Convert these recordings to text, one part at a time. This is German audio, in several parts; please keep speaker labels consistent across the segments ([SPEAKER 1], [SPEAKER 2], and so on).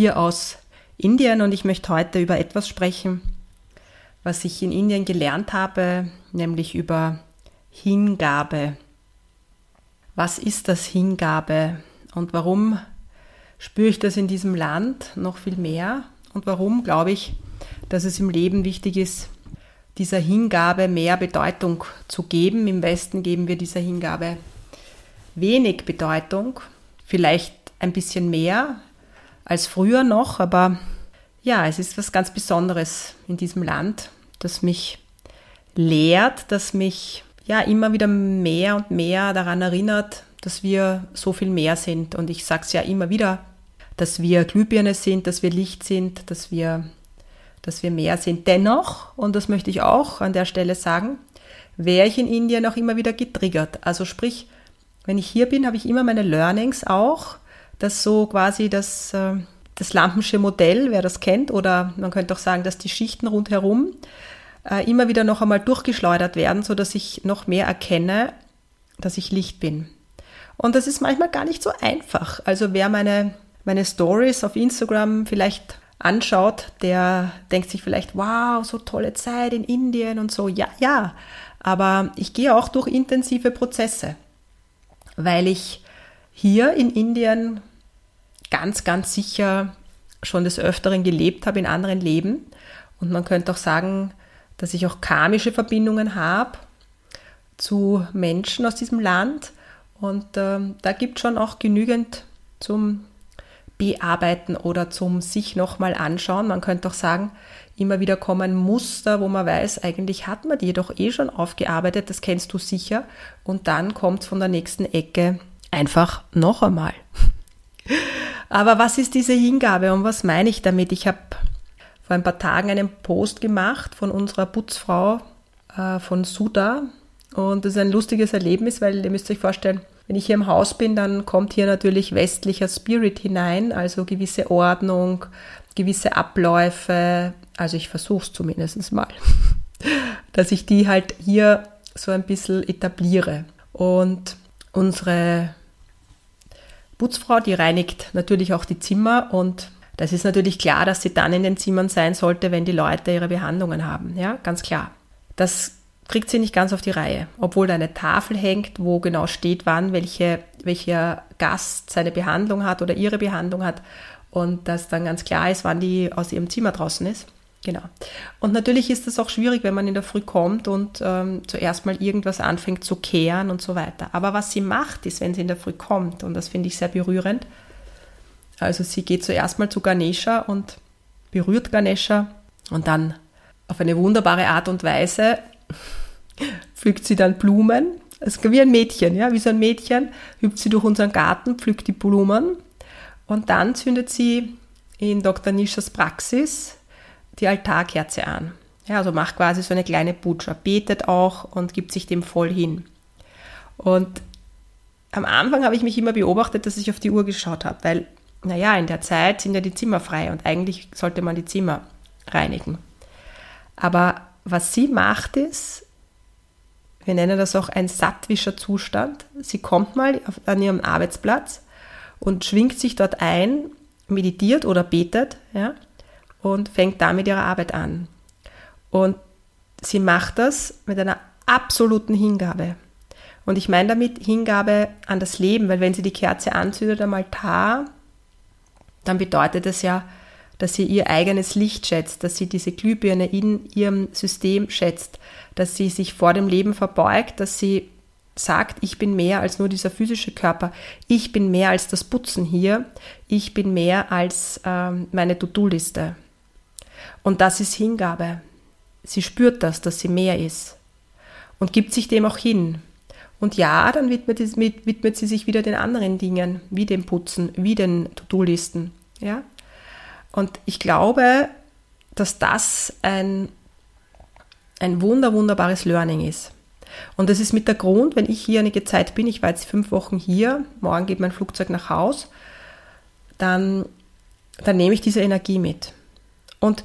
[SPEAKER 1] hier aus Indien und ich möchte heute über etwas sprechen, was ich in Indien gelernt habe, nämlich über Hingabe. Was ist das Hingabe und warum spüre ich das in diesem Land noch viel mehr und warum glaube ich, dass es im Leben wichtig ist, dieser Hingabe mehr Bedeutung zu geben. Im Westen geben wir dieser Hingabe wenig Bedeutung, vielleicht ein bisschen mehr als früher noch, aber ja, es ist was ganz Besonderes in diesem Land, das mich lehrt, das mich ja immer wieder mehr und mehr daran erinnert, dass wir so viel mehr sind. Und ich sage es ja immer wieder, dass wir Glühbirne sind, dass wir Licht sind, dass wir dass wir mehr sind. Dennoch, und das möchte ich auch an der Stelle sagen, wäre ich in Indien auch immer wieder getriggert. Also sprich, wenn ich hier bin, habe ich immer meine Learnings auch, dass so quasi das, äh, das Lampensche Modell, wer das kennt, oder man könnte auch sagen, dass die Schichten rundherum äh, immer wieder noch einmal durchgeschleudert werden, sodass ich noch mehr erkenne, dass ich Licht bin. Und das ist manchmal gar nicht so einfach. Also wer meine, meine Stories auf Instagram vielleicht anschaut, der denkt sich vielleicht, wow, so tolle Zeit in Indien und so. Ja, ja, aber ich gehe auch durch intensive Prozesse, weil ich hier in Indien ganz, ganz sicher schon des Öfteren gelebt habe in anderen Leben. Und man könnte auch sagen, dass ich auch karmische Verbindungen habe zu Menschen aus diesem Land. Und äh, da gibt schon auch genügend zum bearbeiten oder zum sich nochmal anschauen. Man könnte auch sagen, immer wieder kommen Muster, wo man weiß, eigentlich hat man die doch eh schon aufgearbeitet, das kennst du sicher. Und dann kommt von der nächsten Ecke einfach noch einmal. Aber was ist diese Hingabe und was meine ich damit? Ich habe vor ein paar Tagen einen Post gemacht von unserer Putzfrau äh, von Suda. Und das ist ein lustiges Erlebnis, weil ihr müsst euch vorstellen, wenn ich hier im Haus bin, dann kommt hier natürlich westlicher Spirit hinein, also gewisse Ordnung, gewisse Abläufe. Also ich versuche es zumindest mal, dass ich die halt hier so ein bisschen etabliere. Und unsere Putzfrau, die reinigt natürlich auch die Zimmer und das ist natürlich klar, dass sie dann in den Zimmern sein sollte, wenn die Leute ihre Behandlungen haben. Ja, ganz klar. Das kriegt sie nicht ganz auf die Reihe, obwohl da eine Tafel hängt, wo genau steht, wann welche, welcher Gast seine Behandlung hat oder ihre Behandlung hat und dass dann ganz klar ist, wann die aus ihrem Zimmer draußen ist. Genau. Und natürlich ist es auch schwierig, wenn man in der Früh kommt und ähm, zuerst mal irgendwas anfängt zu kehren und so weiter. Aber was sie macht, ist, wenn sie in der Früh kommt, und das finde ich sehr berührend, also sie geht zuerst mal zu Ganesha und berührt Ganesha und dann auf eine wunderbare Art und Weise pflückt sie dann Blumen. Es ist wie ein Mädchen, ja, wie so ein Mädchen, hüpft sie durch unseren Garten, pflückt die Blumen und dann zündet sie in Dr. Nischas Praxis die Altarkerze an. Ja, also macht quasi so eine kleine Putscha, betet auch und gibt sich dem voll hin. Und am Anfang habe ich mich immer beobachtet, dass ich auf die Uhr geschaut habe, weil, naja, in der Zeit sind ja die Zimmer frei und eigentlich sollte man die Zimmer reinigen. Aber was sie macht ist, wir nennen das auch ein sattwischer Zustand. Sie kommt mal auf, an ihrem Arbeitsplatz und schwingt sich dort ein, meditiert oder betet, ja, und fängt damit ihre Arbeit an. Und sie macht das mit einer absoluten Hingabe. Und ich meine damit Hingabe an das Leben, weil wenn sie die Kerze anzündet am Altar, dann bedeutet es ja, dass sie ihr eigenes Licht schätzt, dass sie diese Glühbirne in ihrem System schätzt, dass sie sich vor dem Leben verbeugt, dass sie sagt, ich bin mehr als nur dieser physische Körper, ich bin mehr als das Putzen hier, ich bin mehr als ähm, meine To-Do-Liste. Und das ist Hingabe. Sie spürt das, dass sie mehr ist und gibt sich dem auch hin. Und ja, dann widmet, widmet sie sich wieder den anderen Dingen, wie dem Putzen, wie den To-Do-Listen. Ja? Und ich glaube, dass das ein, ein wunder, wunderbares Learning ist. Und das ist mit der Grund, wenn ich hier einige Zeit bin, ich war jetzt fünf Wochen hier, morgen geht mein Flugzeug nach Haus, dann, dann nehme ich diese Energie mit. Und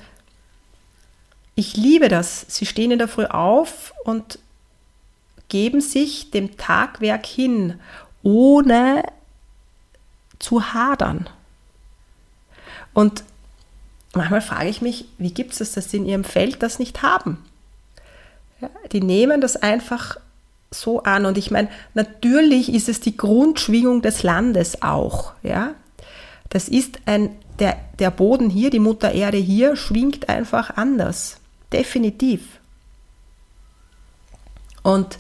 [SPEAKER 1] ich liebe das. Sie stehen in der Früh auf und geben sich dem Tagwerk hin, ohne zu hadern. Und manchmal frage ich mich, wie gibt es das, dass sie in ihrem Feld das nicht haben? Ja, die nehmen das einfach so an. Und ich meine, natürlich ist es die Grundschwingung des Landes auch. Ja? Das ist ein, der, der Boden hier, die Mutter Erde hier, schwingt einfach anders. Definitiv. Und,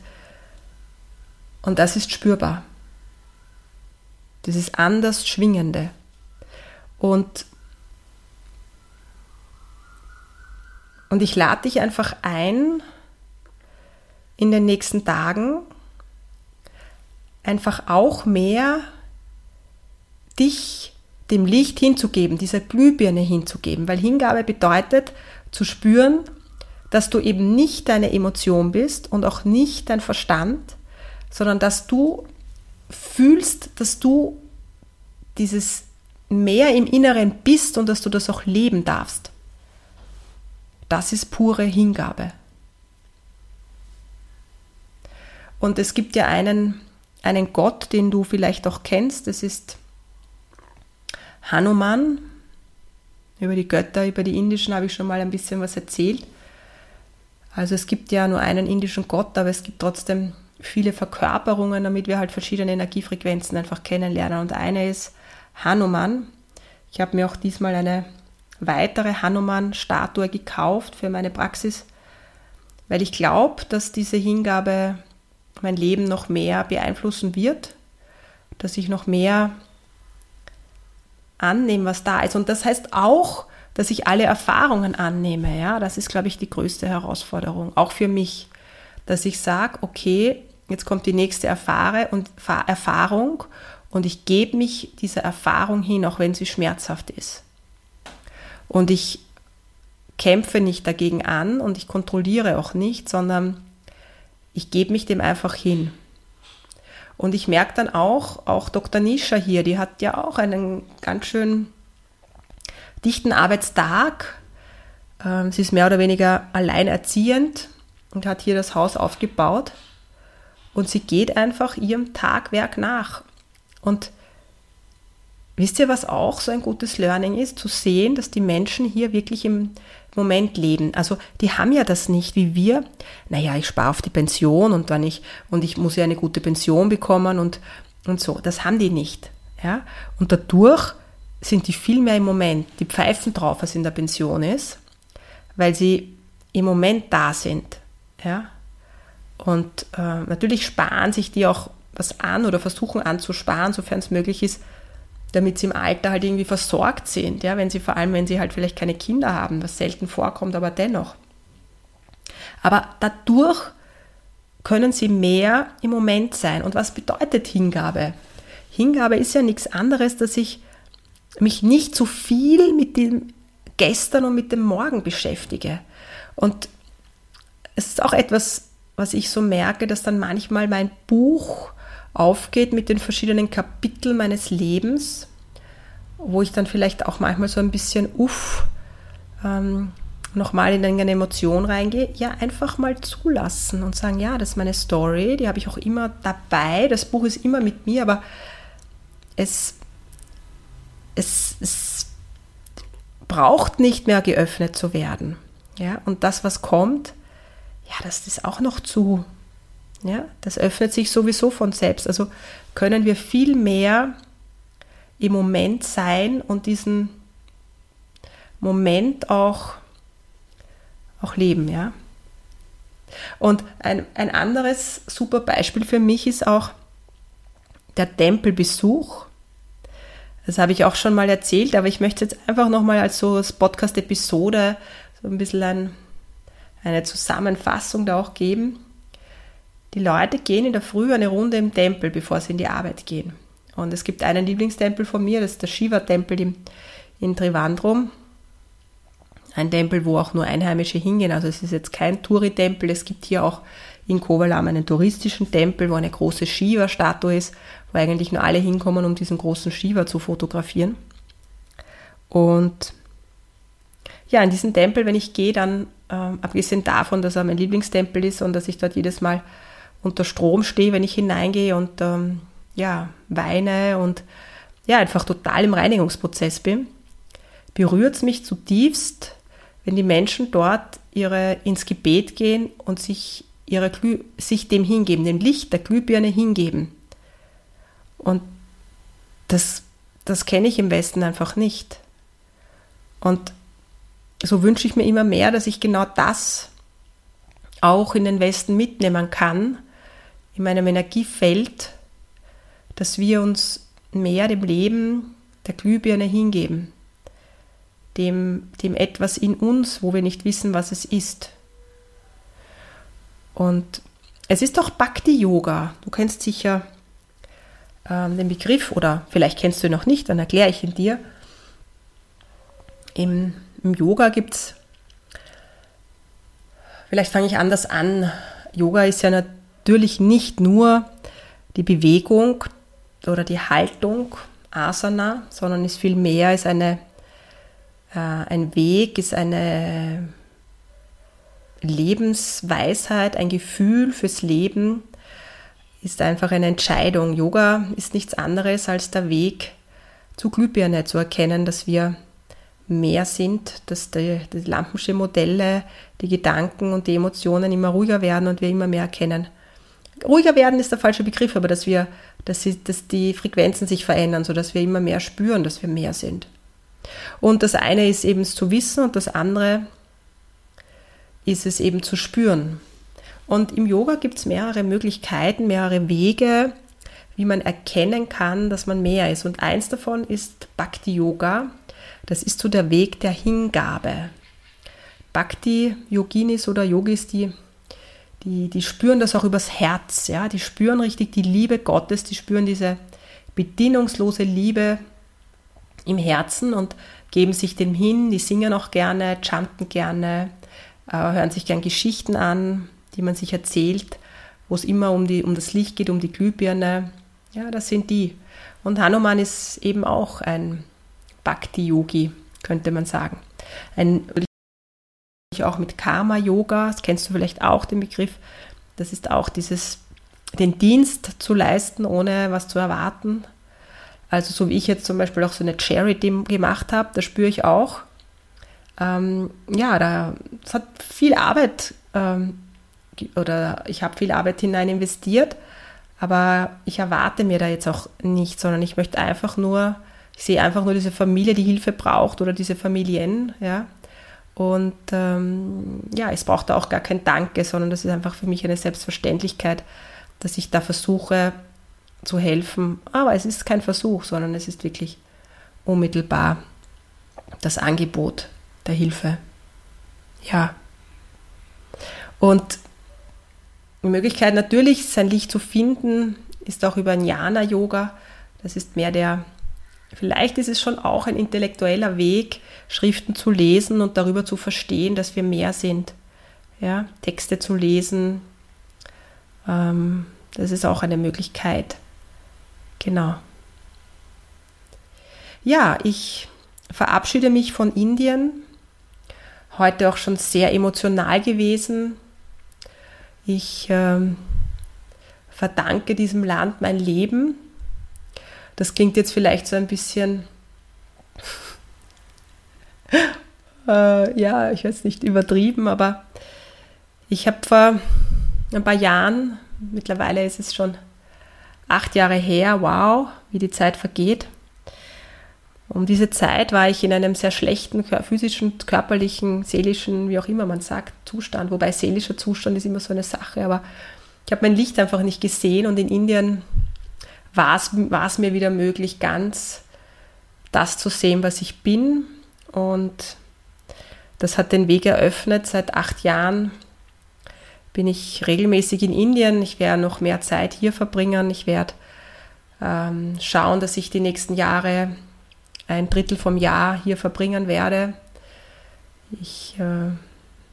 [SPEAKER 1] und das ist spürbar. Das ist anders schwingende. Und, und ich lade dich einfach ein, in den nächsten Tagen einfach auch mehr dich dem Licht hinzugeben, dieser Glühbirne hinzugeben, weil Hingabe bedeutet zu spüren, dass du eben nicht deine Emotion bist und auch nicht dein Verstand, sondern dass du fühlst, dass du dieses mehr im Inneren bist und dass du das auch leben darfst. Das ist pure Hingabe. Und es gibt ja einen, einen Gott, den du vielleicht auch kennst, das ist Hanuman. Über die Götter, über die indischen habe ich schon mal ein bisschen was erzählt. Also es gibt ja nur einen indischen Gott, aber es gibt trotzdem viele Verkörperungen, damit wir halt verschiedene Energiefrequenzen einfach kennenlernen. Und eine ist Hanuman. Ich habe mir auch diesmal eine weitere Hanuman-Statue gekauft für meine Praxis, weil ich glaube, dass diese Hingabe mein Leben noch mehr beeinflussen wird, dass ich noch mehr annehme, was da ist. Und das heißt auch, dass ich alle Erfahrungen annehme. Ja, das ist, glaube ich, die größte Herausforderung, auch für mich, dass ich sage, okay, jetzt kommt die nächste Erfahrung und ich gebe mich dieser Erfahrung hin, auch wenn sie schmerzhaft ist. Und ich kämpfe nicht dagegen an und ich kontrolliere auch nicht, sondern ich gebe mich dem einfach hin. Und ich merke dann auch, auch Dr. Nisha hier, die hat ja auch einen ganz schön dichten Arbeitstag. Ähm, sie ist mehr oder weniger alleinerziehend und hat hier das Haus aufgebaut. Und sie geht einfach ihrem Tagwerk nach. Und wisst ihr, was auch so ein gutes Learning ist? Zu sehen, dass die Menschen hier wirklich im Moment leben. Also die haben ja das nicht wie wir. Naja, ich spare auf die Pension und dann ich, und ich muss ja eine gute Pension bekommen und, und so. Das haben die nicht. Ja? Und dadurch sind die viel mehr im Moment. Die pfeifen drauf, was in der Pension ist, weil sie im Moment da sind. Ja? Und äh, natürlich sparen sich die auch was an oder versuchen anzusparen, sofern es möglich ist, damit sie im Alter halt irgendwie versorgt sind, ja, wenn sie vor allem, wenn sie halt vielleicht keine Kinder haben, was selten vorkommt, aber dennoch. Aber dadurch können sie mehr im Moment sein. Und was bedeutet Hingabe? Hingabe ist ja nichts anderes, dass ich mich nicht zu viel mit dem Gestern und mit dem Morgen beschäftige. Und es ist auch etwas, was ich so merke, dass dann manchmal mein Buch aufgeht mit den verschiedenen Kapiteln meines Lebens, wo ich dann vielleicht auch manchmal so ein bisschen uff ähm, nochmal in eine Emotion reingehe, ja, einfach mal zulassen und sagen, ja, das ist meine Story, die habe ich auch immer dabei, das Buch ist immer mit mir, aber es, es, es braucht nicht mehr geöffnet zu werden. Ja, und das, was kommt, ja, das ist auch noch zu, ja, das öffnet sich sowieso von selbst. Also können wir viel mehr im Moment sein und diesen Moment auch, auch leben, ja. Und ein, ein anderes super Beispiel für mich ist auch der Tempelbesuch. Das habe ich auch schon mal erzählt, aber ich möchte jetzt einfach nochmal als so Podcast-Episode so ein bisschen ein, eine Zusammenfassung da auch geben. Die Leute gehen in der Früh eine Runde im Tempel, bevor sie in die Arbeit gehen. Und es gibt einen Lieblingstempel von mir, das ist der Shiva-Tempel in Trivandrum. Ein Tempel, wo auch nur Einheimische hingehen. Also es ist jetzt kein Touri-Tempel. Es gibt hier auch in Kovalam einen touristischen Tempel, wo eine große Shiva-Statue ist, wo eigentlich nur alle hinkommen, um diesen großen Shiva zu fotografieren. Und ja, in diesen Tempel, wenn ich gehe, dann, ähm, abgesehen davon, dass er mein Lieblingstempel ist und dass ich dort jedes Mal unter Strom stehe, wenn ich hineingehe und ähm, ja, weine und ja, einfach total im Reinigungsprozess bin, berührt es mich zutiefst, wenn die Menschen dort ihre, ins Gebet gehen und sich, ihre Glüh, sich dem hingeben, dem Licht der Glühbirne hingeben. Und das, das kenne ich im Westen einfach nicht. Und so wünsche ich mir immer mehr, dass ich genau das auch in den Westen mitnehmen kann in meinem Energiefeld, dass wir uns mehr dem Leben der Glühbirne hingeben, dem, dem etwas in uns, wo wir nicht wissen, was es ist. Und es ist auch Bhakti-Yoga. Du kennst sicher ähm, den Begriff oder vielleicht kennst du ihn noch nicht, dann erkläre ich ihn dir. Im, im Yoga gibt es, vielleicht fange ich anders an. Yoga ist ja natürlich nicht nur die Bewegung oder die Haltung, Asana, sondern ist viel mehr, ist eine, äh, ein Weg, ist eine Lebensweisheit, ein Gefühl fürs Leben, ist einfach eine Entscheidung. Yoga ist nichts anderes als der Weg zu Glühbirne, zu erkennen, dass wir mehr sind, dass die, die Lampenschen Modelle, die Gedanken und die Emotionen immer ruhiger werden und wir immer mehr erkennen, ruhiger werden ist der falsche Begriff, aber dass wir, dass, sie, dass die Frequenzen sich verändern, sodass wir immer mehr spüren, dass wir mehr sind. Und das eine ist eben zu wissen und das andere ist es eben zu spüren. Und im Yoga gibt es mehrere Möglichkeiten, mehrere Wege, wie man erkennen kann, dass man mehr ist. Und eins davon ist Bhakti Yoga. Das ist so der Weg der Hingabe. Bhakti Yoginis oder Yogis, die die, die spüren das auch übers Herz, ja, die spüren richtig die Liebe Gottes, die spüren diese bedingungslose Liebe im Herzen und geben sich dem hin, die singen auch gerne, chanten gerne, äh, hören sich gern Geschichten an, die man sich erzählt, wo es immer um, die, um das Licht geht, um die Glühbirne. Ja, das sind die. Und Hanuman ist eben auch ein Bhakti-Yogi, könnte man sagen. Ein auch mit Karma-Yoga, das kennst du vielleicht auch den Begriff. Das ist auch dieses, den Dienst zu leisten, ohne was zu erwarten. Also so wie ich jetzt zum Beispiel auch so eine Charity gemacht habe, da spüre ich auch, ähm, ja, da es hat viel Arbeit ähm, oder ich habe viel Arbeit hinein investiert, aber ich erwarte mir da jetzt auch nichts, sondern ich möchte einfach nur, ich sehe einfach nur diese Familie, die Hilfe braucht oder diese Familien, ja, und ähm, ja, es braucht da auch gar kein Danke, sondern das ist einfach für mich eine Selbstverständlichkeit, dass ich da versuche zu helfen. Aber es ist kein Versuch, sondern es ist wirklich unmittelbar das Angebot der Hilfe. Ja. Und die Möglichkeit natürlich, sein Licht zu finden, ist auch über Jnana-Yoga. Das ist mehr der Vielleicht ist es schon auch ein intellektueller Weg, Schriften zu lesen und darüber zu verstehen, dass wir mehr sind. Ja, Texte zu lesen, ähm, das ist auch eine Möglichkeit. Genau. Ja, ich verabschiede mich von Indien. Heute auch schon sehr emotional gewesen. Ich ähm, verdanke diesem Land mein Leben das klingt jetzt vielleicht so ein bisschen, äh, ja, ich weiß nicht, übertrieben, aber ich habe vor ein paar Jahren, mittlerweile ist es schon acht Jahre her, wow, wie die Zeit vergeht, Um diese Zeit war ich in einem sehr schlechten physischen, körperlichen, seelischen, wie auch immer man sagt, Zustand. Wobei seelischer Zustand ist immer so eine Sache. Aber ich habe mein Licht einfach nicht gesehen und in Indien war es mir wieder möglich, ganz das zu sehen, was ich bin. Und das hat den Weg eröffnet. Seit acht Jahren bin ich regelmäßig in Indien. Ich werde noch mehr Zeit hier verbringen. Ich werde ähm, schauen, dass ich die nächsten Jahre ein Drittel vom Jahr hier verbringen werde. Ich äh,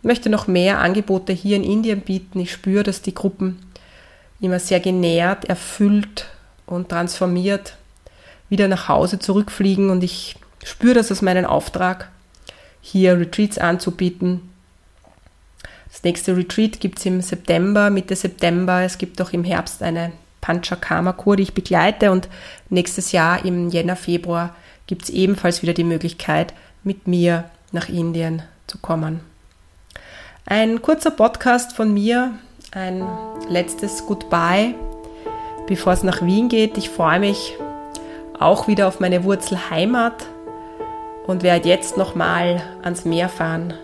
[SPEAKER 1] möchte noch mehr Angebote hier in Indien bieten. Ich spüre, dass die Gruppen immer sehr genährt, erfüllt und transformiert wieder nach Hause zurückfliegen und ich spüre das als meinen Auftrag, hier Retreats anzubieten. Das nächste Retreat gibt es im September, Mitte September. Es gibt auch im Herbst eine Panchakarma-Kur, die ich begleite und nächstes Jahr im Jänner, Februar gibt es ebenfalls wieder die Möglichkeit, mit mir nach Indien zu kommen. Ein kurzer Podcast von mir, ein letztes Goodbye, bevor es nach Wien geht. Ich freue mich auch wieder auf meine Wurzelheimat und werde jetzt nochmal ans Meer fahren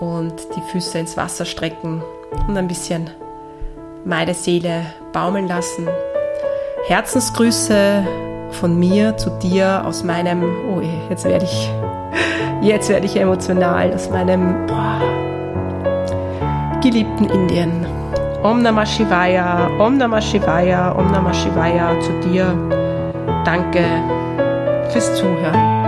[SPEAKER 1] und die Füße ins Wasser strecken und ein bisschen meine Seele baumeln lassen. Herzensgrüße von mir zu dir aus meinem, oh jetzt werde ich, jetzt werde ich emotional, aus meinem boah, geliebten Indien. Om Namah Shivaya, Om Namah Shivaya, Om Namah Shivaya zu dir. Danke fürs Zuhören.